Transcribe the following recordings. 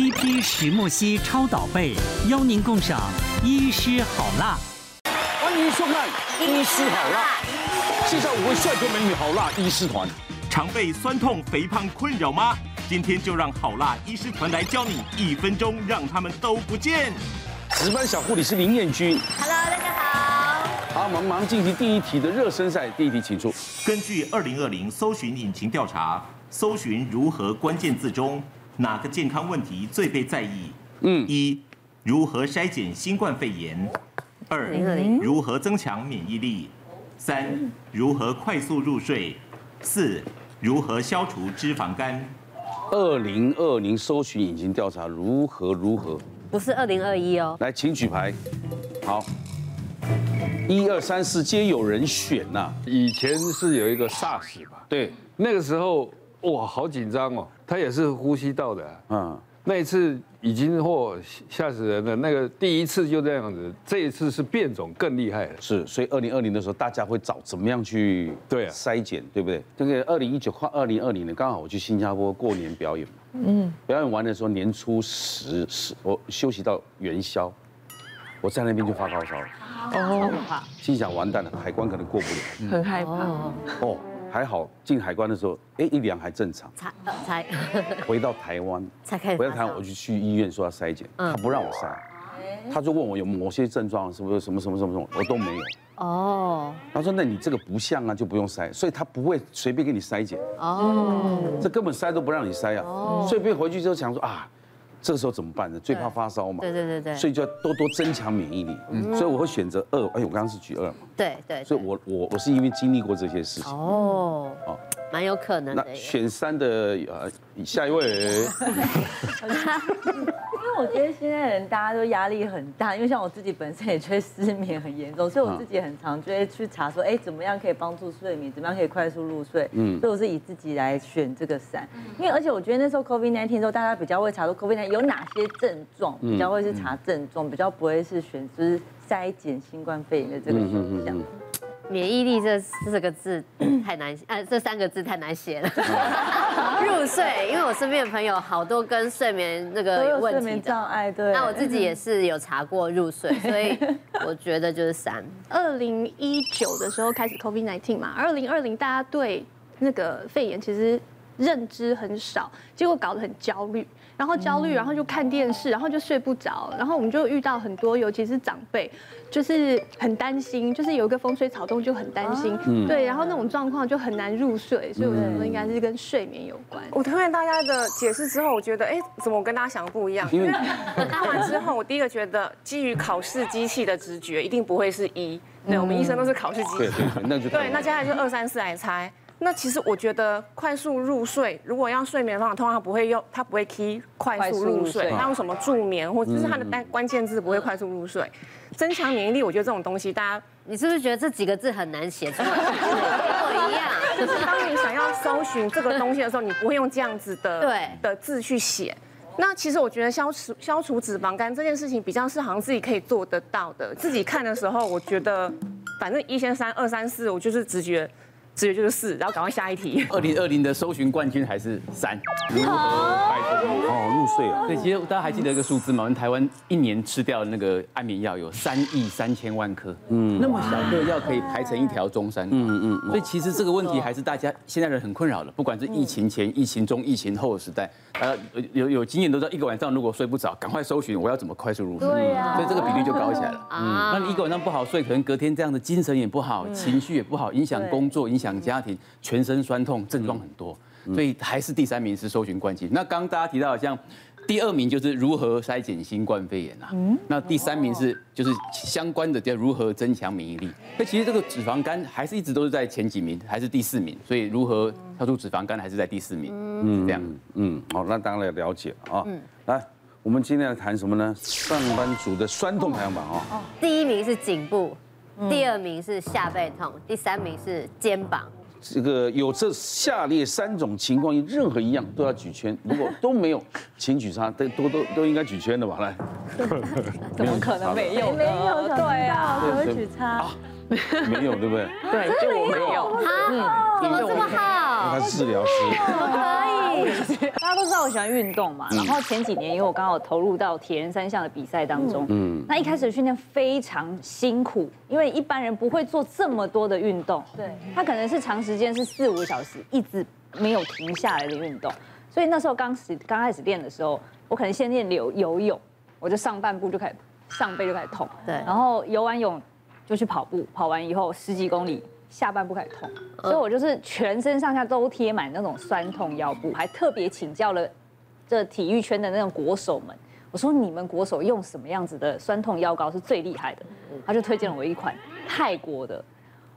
TP 石墨烯超导被，邀您共赏医师好辣。欢迎收看《医师好辣》，介绍五位帅哥美女好辣医师团。常被酸痛、肥胖困扰吗？今天就让好辣医师团来教你，一分钟让他们都不见。值班小护理师林彦君。Hello，大家好。好，我们马上进行第一题的热身赛。第一题，请出。根据二零二零搜寻引擎调查，搜寻如何关键字中哪个健康问题最被在意？嗯，一如何筛检新冠肺炎？二如何增强免疫力？三如何快速入睡？四如何消除脂肪肝？二零二零搜寻引擎调查如何如何？不是二零二一哦。来，请举牌。好，一二三四皆有人选呐、啊。以前是有一个 SARS 吧？对，那个时候哇，好紧张哦。他也是呼吸道的、啊，嗯。那一次已经嚯吓死人了，那个第一次就这样子，这一次是变种更厉害了。是，所以二零二零的时候，大家会找怎么样去对筛检，对不对？这个二零一九换二零二零年，刚好我去新加坡过年表演嘛，嗯，表演完的时候年初十十我休息到元宵，我在那边就发高烧了，哦，心想完蛋了，海关可能过不了，很害怕，哦。还好进海关的时候，哎，一量还正常。才才 回到台湾，才开始回到台湾，我就去医院说要筛检，他不让我筛，他就问我有某些症状，什么什么什么什么什么，我都没有。哦。他说那你这个不像啊，就不用筛，所以他不会随便给你筛检。哦。这根本筛都不让你筛啊。哦。所以回去之后想说啊。这个时候怎么办呢？最怕发烧嘛，对对对对，所以就要多多增强免疫力。嗯，所以我会选择二。哎，我刚刚是举二嘛。对对。所以我我我是因为经历过这些事情。哦。哦，蛮有可能的。那选三的呃，下一位。因为我觉得现在人大家都压力很大，因为像我自己本身也觉得失眠很严重，所以我自己很常就会去查说，哎，怎么样可以帮助睡眠，怎么样可以快速入睡。嗯。所以我是以自己来选这个伞，因为而且我觉得那时候 COVID-19 的时候，大家比较会查说 COVID nineteen 有哪些症状，比较会是查症状，比较不会是选就是筛检新冠肺炎的这个选项。免疫力这四个字 太难，呃，这三个字太难写了。入睡，因为我身边的朋友好多跟睡眠那个有问题，睡眠障碍，对。那我自己也是有查过入睡，所以 我觉得就是三。二零一九的时候开始 COVID-19 嘛，二零二零大家对那个肺炎其实认知很少，结果搞得很焦虑。然后焦虑，然后就看电视，然后就睡不着，然后我们就遇到很多，尤其是长辈，就是很担心，就是有一个风吹草动就很担心，对，然后那种状况就很难入睡，所以我觉得应该是跟睡眠有关。我听完大家的解释之后，我觉得，哎，怎么我跟大家想的不一样？因为看完之后，我第一个觉得，基于考试机器的直觉，一定不会是一，对，我们医生都是考试机器，对对，那就对，那接下来就二三四来猜。那其实我觉得快速入睡，如果要睡眠方法，通常他不会用，它不会 key 快速入睡，它用什么助眠，或者是它的单关键字不会快速入睡。增强免疫力，我觉得这种东西，大家你是不是觉得这几个字很难写出来？跟我一样，就是当你想要搜寻这个东西的时候，你不会用这样子的对的字去写。那其实我觉得消除消除脂肪肝这件事情，比较是好像自己可以做得到的。自己看的时候，我觉得反正一先三二三四，我就是直觉。直接就是四，然后赶快下一题。二零二零的搜寻冠军还是三。哦，入睡啊。对，其实大家还记得一个数字吗？我们台湾一年吃掉的那个安眠药有三亿三千万颗。嗯。那么小颗药可以排成一条中山。嗯嗯。所以其实这个问题还是大家现在人很困扰的，不管是疫情前、疫情中、疫情后的时代，呃，有有经验都知道，一个晚上如果睡不着，赶快搜寻我要怎么快速入睡。对呀。所以这个比例就高起来了。嗯。那你一个晚上不好睡，可能隔天这样的精神也不好，情绪也不好，影响工作，影响。家庭全身酸痛症状很多，所以还是第三名是搜寻冠军。那刚刚大家提到，像第二名就是如何筛检新冠肺炎啊，那第三名是就是相关的叫如何增强免疫力。那其实这个脂肪肝还是一直都是在前几名，还是第四名，所以如何消除脂肪肝还是在第四名。嗯，这样。嗯，好，那当然了解啊。嗯，来，我们今天要谈什么呢？上班族的酸痛排行榜啊。第一名是颈部。第二名是下背痛，第三名是肩膀。这个有这下列三种情况，任何一样都要举圈，如果都没有，请举叉。都都都都应该举圈的吧？来，怎么可能没有？没有，对啊，怎么会举叉？没有，对不对？对，就我没有。好，怎么这么好？他是治疗师。大家都知道我喜欢运动嘛，然后前几年因为我刚好投入到铁人三项的比赛当中，嗯，那一开始训练非常辛苦，因为一般人不会做这么多的运动，对，他可能是长时间是四五个小时一直没有停下来的运动，所以那时候刚始刚开始练的时候，我可能先练游游泳，我就上半部就开始上背就开始痛，对，然后游完泳就去跑步，跑完以后十几公里。下半部开始痛，所以我就是全身上下都贴满那种酸痛药布，还特别请教了这体育圈的那种国手们。我说你们国手用什么样子的酸痛药膏是最厉害的？他就推荐了我一款泰国的，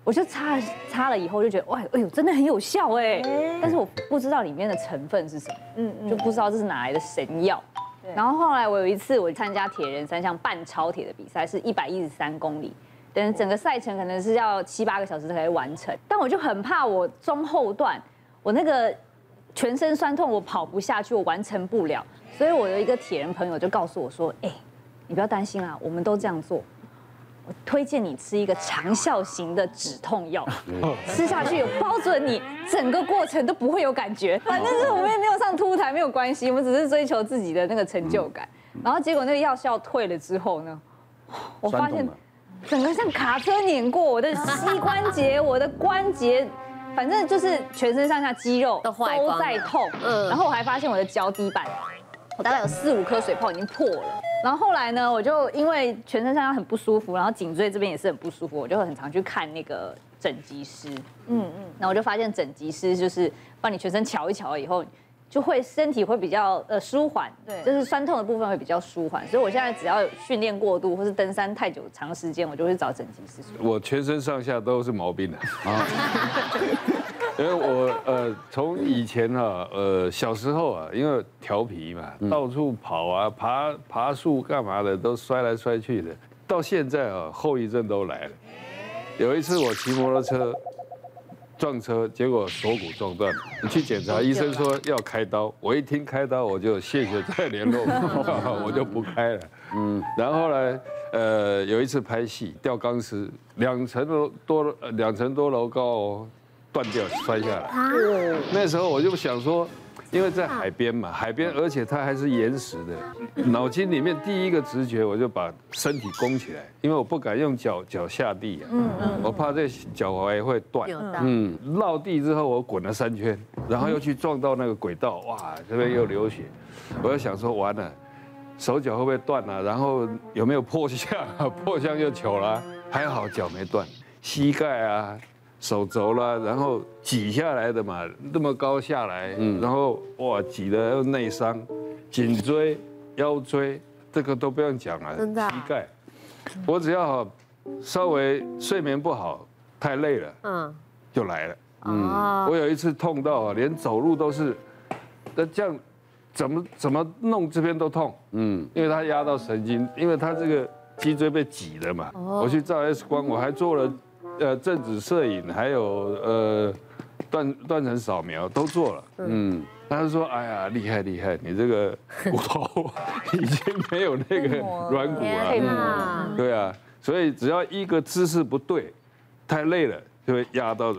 我就擦擦了以后就觉得哇，哎呦，真的很有效哎！但是我不知道里面的成分是什么，嗯嗯，就不知道这是哪来的神药。然后后来我有一次我参加铁人三项半超铁的比赛，是一百一十三公里。等整个赛程可能是要七八个小时才可以完成，但我就很怕我中后段我那个全身酸痛，我跑不下去，我完成不了。所以我有一个铁人朋友就告诉我说：“哎，你不要担心啊，我们都这样做。我推荐你吃一个长效型的止痛药，吃下去有包准你整个过程都不会有感觉。反正 是我们也没有上凸台，没有关系，我们只是追求自己的那个成就感。然后结果那个药效退了之后呢，我发现。”整个像卡车碾过我的膝关节，我的关节，反正就是全身上下肌肉都在痛。嗯，然后我还发现我的脚底板，我大概有四五颗水泡已经破了。然后后来呢，我就因为全身上下很不舒服，然后颈椎这边也是很不舒服，我就很常去看那个整脊师。嗯嗯，然后我就发现整脊师就是帮你全身瞧一瞧以后。就会身体会比较呃舒缓，对，就是酸痛的部分会比较舒缓，所以我现在只要训练过度或是登山太久长时间，我就会找整脊师。我全身上下都是毛病的啊，因为我呃从以前啊呃小时候啊，因为调皮嘛，到处跑啊，爬爬树干嘛的都摔来摔去的，到现在啊后遗症都来了。有一次我骑摩托车。撞车，结果锁骨撞断了。你去检查，医生说要开刀。我一听开刀，我就谢谢再联络，我就不开了。嗯，然后呢，呃，有一次拍戏，吊钢丝，两层楼多，两层多楼高哦，断掉摔下来。那时候我就想说。因为在海边嘛，海边，而且它还是岩石的，脑筋里面第一个直觉我就把身体弓起来，因为我不敢用脚脚下地啊，我怕这脚踝会断。嗯，落地之后我滚了三圈，然后又去撞到那个轨道，哇，这边又流血，我就想说完了，手脚会不会断啊？然后有没有破相？破相就糗了，还好脚没断，膝盖啊。手肘啦，然后挤下来的嘛，那么高下来，嗯，然后哇，挤的又内伤，颈椎、腰椎这个都不用讲了，真的，膝盖，我只要稍微睡眠不好，太累了，嗯，就来了，嗯，我有一次痛到啊，连走路都是，那这样怎么怎么弄这边都痛，嗯，因为它压到神经，因为它这个脊椎被挤了嘛，我去照 X 光，我还做了。呃，正子摄影还有呃断断层扫描都做了，嗯，他就说，哎呀，厉害厉害，你这个 骨头已经没有那个软骨了，对啊，所以只要一个姿势不对，太累了就会压到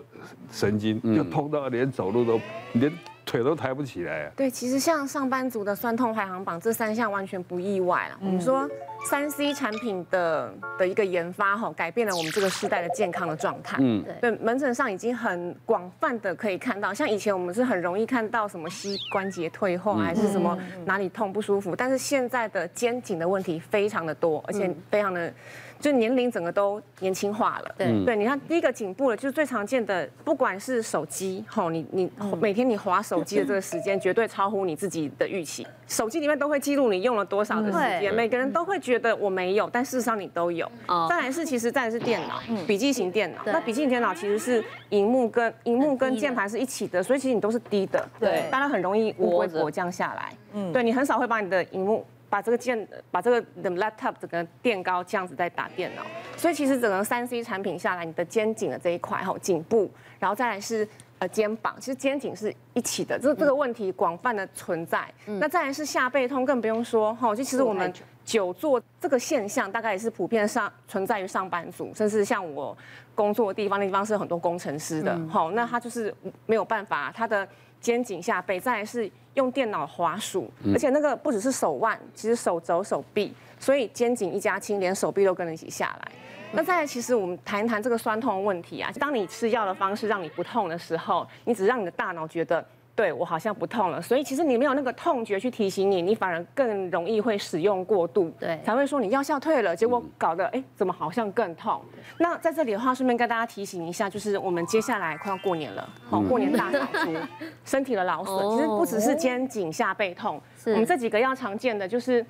神经，就痛到连走路都连。腿都抬不起来啊！对，其实像上班族的酸痛排行榜这三项完全不意外啊。我们说三 C 产品的的一个研发哈，改变了我们这个时代的健康的状态。嗯，对，门诊上已经很广泛的可以看到，像以前我们是很容易看到什么膝关节退化还是什么哪里痛不舒服，但是现在的肩颈的问题非常的多，而且非常的。就年龄整个都年轻化了，对。对，你看第一个颈部的，就是最常见的，不管是手机，吼，你你每天你划手机的这个时间绝对超乎你自己的预期，手机里面都会记录你用了多少的时间，每个人都会觉得我没有，但事实上你都有。再来是其实再来是电脑，笔记型电脑，那笔记型电脑其实是荧幕跟荧幕跟键盘是一起的，所以其实你都是低的，对，当然很容易乌龟脖降下来，嗯，对，你很少会把你的荧幕。把这个键，把这个的 laptop 整个垫高，这样子在打电脑。所以其实整个三 C 产品下来，你的肩颈的这一块哈，颈部，然后再来是呃肩膀，其实肩颈是一起的。这这个问题广泛的存在。嗯、那再来是下背痛，更不用说哈。就其实我们久坐这个现象，大概也是普遍上存在于上班族，甚至像我工作的地方，那地方是很多工程师的。好、嗯，那他就是没有办法，他的。肩颈下背，再来是用电脑滑鼠，而且那个不只是手腕，其实手肘、手臂，所以肩颈一家亲，连手臂都跟着一起下来。那再来，其实我们谈一谈这个酸痛问题啊。当你吃药的方式让你不痛的时候，你只让你的大脑觉得，对我好像不痛了。所以其实你没有那个痛觉去提醒你，你反而更容易会使用过度，对，才会说你药效退了，结果搞得哎，怎么好像更痛？那在这里的话，顺便跟大家提醒一下，就是我们接下来快要过年了，好，过年大扫除，身体的劳损，其实不只是肩颈下背痛，我们这几个要常见的就是。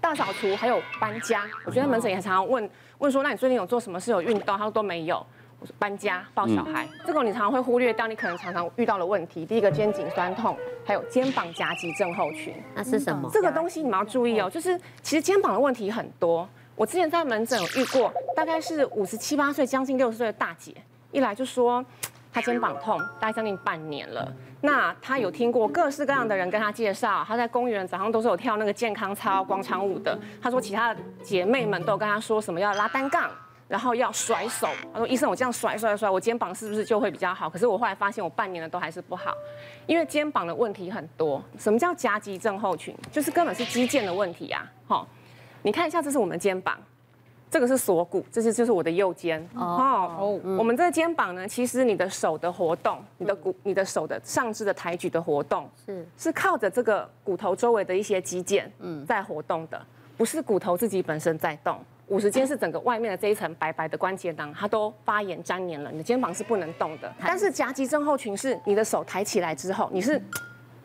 大扫除还有搬家，我觉得门诊也常常问问说，那你最近有做什么事有运动？他说都没有。搬家抱小孩，嗯、这个你常常会忽略掉，你可能常常遇到的问题。第一个肩颈酸痛，还有肩膀夹击症候群，那是什么？这个东西你们要注意哦，就是其实肩膀的问题很多。我之前在门诊有遇过，大概是五十七八岁，将近六十岁的大姐，一来就说。她肩膀痛，大概将近半年了。那她有听过各式各样的人跟她介绍，她在公园早上都是有跳那个健康操、广场舞的。她说其他的姐妹们都跟她说什么要拉单杠，然后要甩手。他说医生，我这样甩甩甩，我肩膀是不是就会比较好？可是我后来发现我半年了都还是不好，因为肩膀的问题很多。什么叫夹击症候群？就是根本是肌腱的问题呀。好，你看一下，这是我们肩膀。这个是锁骨，这是就是我的右肩哦。哦，我们这个肩膀呢，其实你的手的活动，你的骨，你的手的上肢的抬举的活动，是是靠着这个骨头周围的一些肌腱嗯在活动的，不是骨头自己本身在动。五十肩是整个外面的这一层白白的关节囊，它都发炎粘黏了，你的肩膀是不能动的。但是夹击症候群是你的手抬起来之后，你是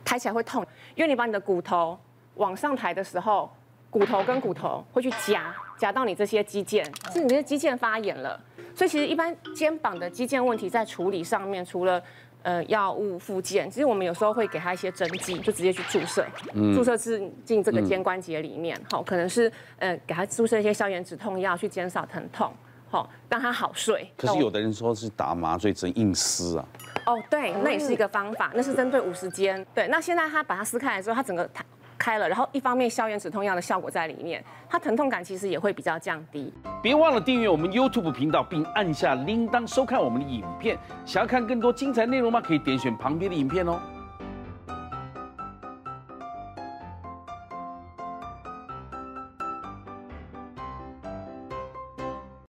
抬起来会痛，因为你把你的骨头往上抬的时候。骨头跟骨头会去夹夹到你这些肌腱，是你的肌腱发炎了。所以其实一般肩膀的肌腱问题在处理上面，除了呃药物附件，其实我们有时候会给他一些针剂，就直接去注射，注射进进这个肩关节里面，好，可能是呃给他注射一些消炎止痛药去减少疼痛，好让他好睡。可是有的人说是打麻醉针硬撕啊。哦，对，那也是一个方法，那是针对五十肩。对，那现在他把它撕开来之后，他整个开了，然后一方面消炎止痛药的效果在里面，它疼痛感其实也会比较降低。别忘了订阅我们 YouTube 频道，并按下铃铛收看我们的影片。想要看更多精彩内容吗？可以点选旁边的影片哦。